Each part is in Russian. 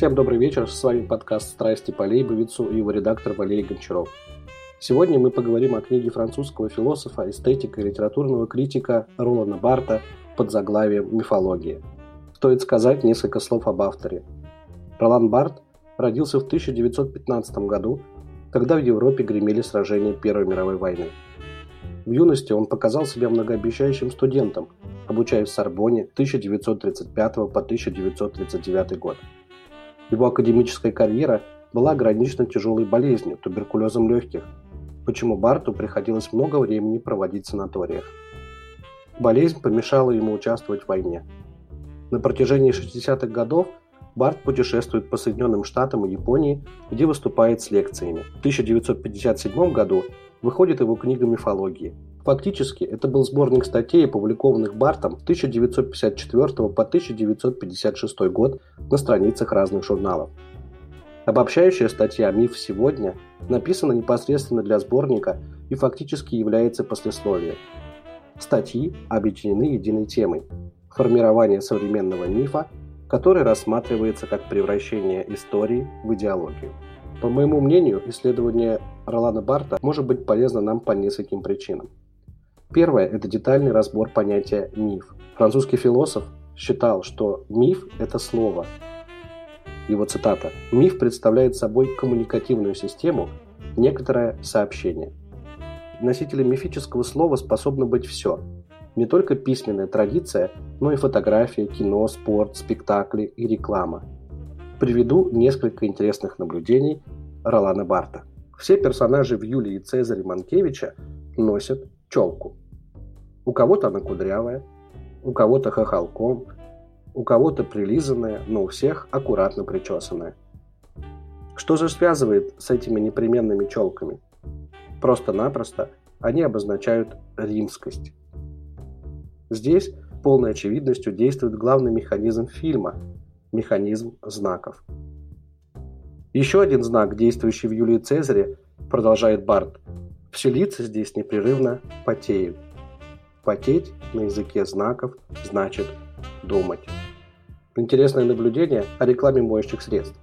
Всем добрый вечер, с вами подкаст «Страсти по Лейбовицу» и его редактор Валерий Гончаров. Сегодня мы поговорим о книге французского философа, эстетика и литературного критика Ролана Барта под заглавием «Мифология». Стоит сказать несколько слов об авторе. Ролан Барт родился в 1915 году, когда в Европе гремели сражения Первой мировой войны. В юности он показал себя многообещающим студентом, обучаясь в Сорбоне 1935 по 1939 год. Его академическая карьера была ограничена тяжелой болезнью, туберкулезом легких, почему Барту приходилось много времени проводить в санаториях. Болезнь помешала ему участвовать в войне. На протяжении 60-х годов Барт путешествует по Соединенным Штатам и Японии, где выступает с лекциями. В 1957 году выходит его книга «Мифологии», Фактически, это был сборник статей, опубликованных Бартом 1954 по 1956 год на страницах разных журналов. Обобщающая статья «Миф сегодня» написана непосредственно для сборника и фактически является послесловием. Статьи объединены единой темой – формирование современного мифа, который рассматривается как превращение истории в идеологию. По моему мнению, исследование Ролана Барта может быть полезно нам по нескольким причинам. Первое – это детальный разбор понятия «миф». Французский философ считал, что миф – это слово. Его цитата «Миф представляет собой коммуникативную систему, некоторое сообщение». Носителем мифического слова способно быть все. Не только письменная традиция, но и фотография, кино, спорт, спектакли и реклама. Приведу несколько интересных наблюдений Ролана Барта. Все персонажи в Юлии Цезаре Манкевича носят челку. У кого-то она кудрявая, у кого-то хохолком, у кого-то прилизанная, но у всех аккуратно причесанная. Что же связывает с этими непременными челками? Просто-напросто они обозначают римскость. Здесь полной очевидностью действует главный механизм фильма – механизм знаков. Еще один знак, действующий в Юлии Цезаре, продолжает Барт, все лица здесь непрерывно потеют – Потеть на языке знаков значит думать. Интересное наблюдение о рекламе моющих средств.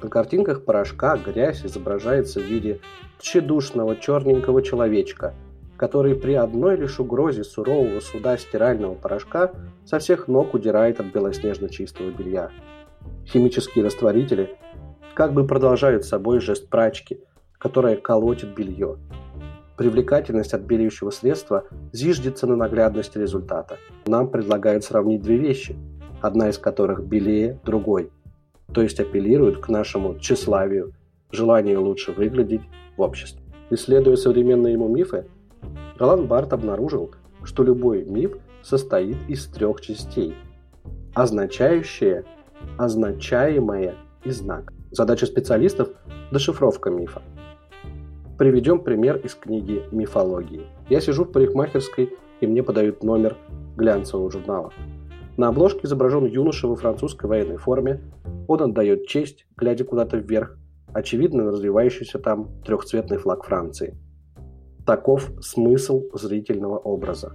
На картинках порошка грязь изображается в виде тщедушного черненького человечка, который при одной лишь угрозе сурового суда стирального порошка со всех ног удирает от белоснежно чистого белья. Химические растворители как бы продолжают собой жест прачки, которая колотит белье. Привлекательность отбеливающего средства зиждется на наглядности результата. Нам предлагают сравнить две вещи, одна из которых белее другой, то есть апеллирует к нашему тщеславию, желанию лучше выглядеть в обществе. Исследуя современные ему мифы, Ролан Барт обнаружил, что любой миф состоит из трех частей – означающее, означаемое и знак. Задача специалистов – дешифровка мифа. Приведем пример из книги «Мифологии». Я сижу в парикмахерской, и мне подают номер глянцевого журнала. На обложке изображен юноша во французской военной форме. Он отдает честь, глядя куда-то вверх, очевидно развивающийся там трехцветный флаг Франции. Таков смысл зрительного образа.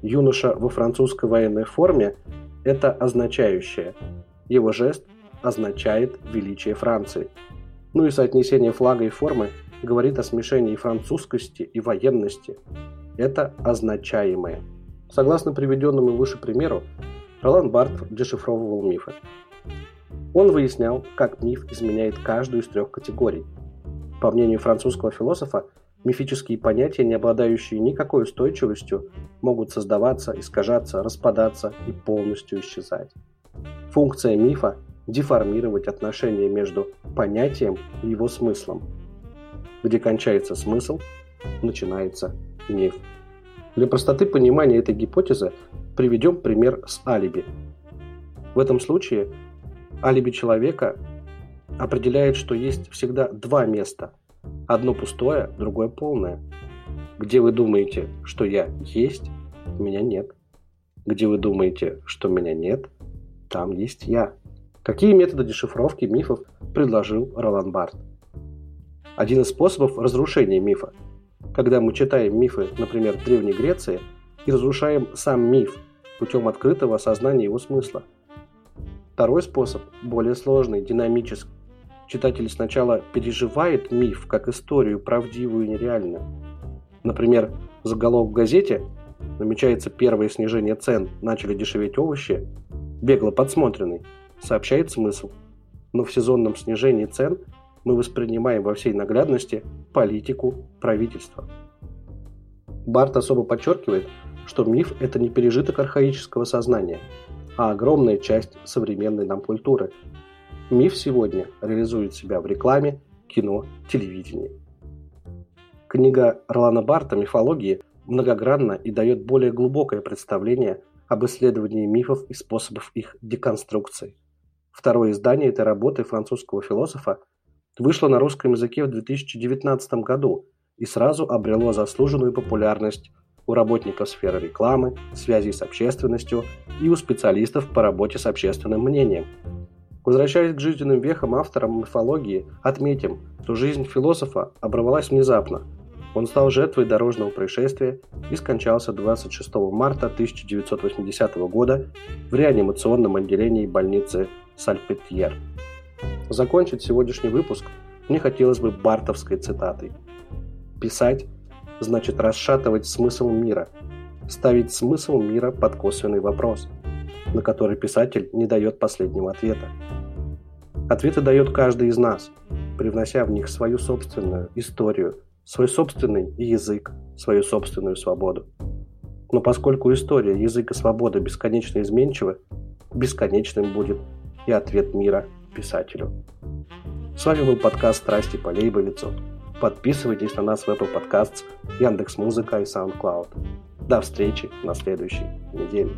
Юноша во французской военной форме – это означающее. Его жест означает величие Франции. Ну и соотнесение флага и формы говорит о смешении французскости и военности. Это означаемое. Согласно приведенному выше примеру, Ролан Барт дешифровывал мифы. Он выяснял, как миф изменяет каждую из трех категорий. По мнению французского философа, мифические понятия, не обладающие никакой устойчивостью, могут создаваться, искажаться, распадаться и полностью исчезать. Функция мифа – деформировать отношения между понятием и его смыслом – где кончается смысл, начинается миф. Для простоты понимания этой гипотезы приведем пример с алиби. В этом случае алиби человека определяет, что есть всегда два места. Одно пустое, другое полное. Где вы думаете, что я есть, меня нет. Где вы думаете, что меня нет, там есть я. Какие методы дешифровки мифов предложил Ролан Барт? один из способов разрушения мифа. Когда мы читаем мифы, например, Древней Греции, и разрушаем сам миф путем открытого осознания его смысла. Второй способ более сложный, динамический. Читатель сначала переживает миф как историю правдивую и нереальную. Например, заголовок в газете намечается первое снижение цен, начали дешеветь овощи, бегло подсмотренный, сообщает смысл. Но в сезонном снижении цен мы воспринимаем во всей наглядности политику правительства. Барт особо подчеркивает, что миф – это не пережиток архаического сознания, а огромная часть современной нам культуры. Миф сегодня реализует себя в рекламе, кино, телевидении. Книга Ролана Барта «Мифологии» многогранна и дает более глубокое представление об исследовании мифов и способов их деконструкции. Второе издание этой работы французского философа вышло на русском языке в 2019 году и сразу обрело заслуженную популярность у работников сферы рекламы, связи с общественностью и у специалистов по работе с общественным мнением. Возвращаясь к жизненным вехам авторам мифологии, отметим, что жизнь философа оборвалась внезапно. Он стал жертвой дорожного происшествия и скончался 26 марта 1980 года в реанимационном отделении больницы Сальпетьер. Закончить сегодняшний выпуск мне хотелось бы бартовской цитатой. «Писать значит расшатывать смысл мира, ставить смысл мира под косвенный вопрос, на который писатель не дает последнего ответа. Ответы дает каждый из нас, привнося в них свою собственную историю, свой собственный язык, свою собственную свободу. Но поскольку история, язык и свобода бесконечно изменчивы, бесконечным будет и ответ мира писателю. С вами был подкаст «Страсти по Лейбовицу». Подписывайтесь на нас в Apple Podcasts, Яндекс.Музыка и SoundCloud. До встречи на следующей неделе.